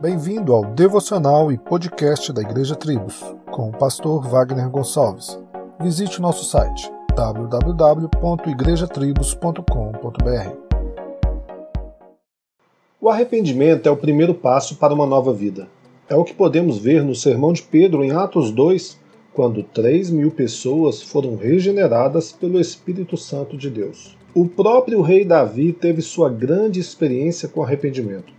Bem-vindo ao devocional e podcast da Igreja Tribos, com o pastor Wagner Gonçalves. Visite o nosso site www.igrejatribos.com.br. O arrependimento é o primeiro passo para uma nova vida. É o que podemos ver no sermão de Pedro em Atos 2, quando 3 mil pessoas foram regeneradas pelo Espírito Santo de Deus. O próprio rei Davi teve sua grande experiência com arrependimento.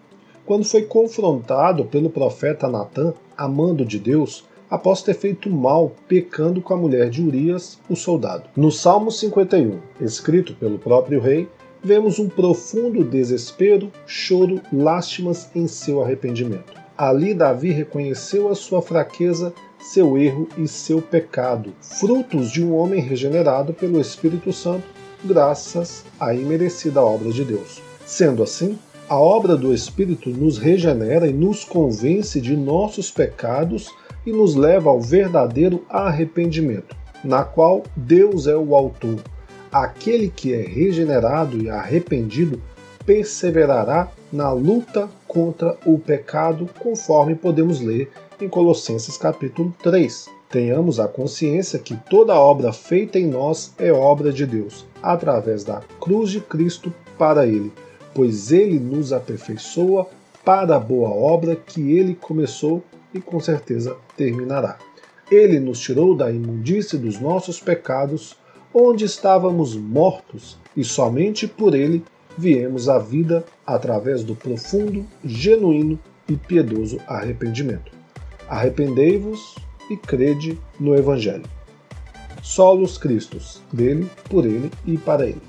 Quando foi confrontado pelo profeta Natã, amando de Deus, após ter feito mal pecando com a mulher de Urias, o soldado. No Salmo 51, escrito pelo próprio rei, vemos um profundo desespero, choro, lástimas em seu arrependimento. Ali Davi reconheceu a sua fraqueza seu erro e seu pecado, frutos de um homem regenerado pelo Espírito Santo, graças à imerecida obra de Deus. Sendo assim, a obra do Espírito nos regenera e nos convence de nossos pecados e nos leva ao verdadeiro arrependimento, na qual Deus é o autor. Aquele que é regenerado e arrependido perseverará na luta contra o pecado, conforme podemos ler em Colossenses capítulo 3. Tenhamos a consciência que toda obra feita em nós é obra de Deus, através da cruz de Cristo para Ele, pois Ele nos aperfeiçoa para a boa obra que Ele começou e com certeza terminará. Ele nos tirou da imundície dos nossos pecados, onde estávamos mortos, e somente por Ele viemos à vida através do profundo, genuíno e piedoso arrependimento. Arrependei-vos e crede no Evangelho. Solos Cristos, dele, por ele e para ele.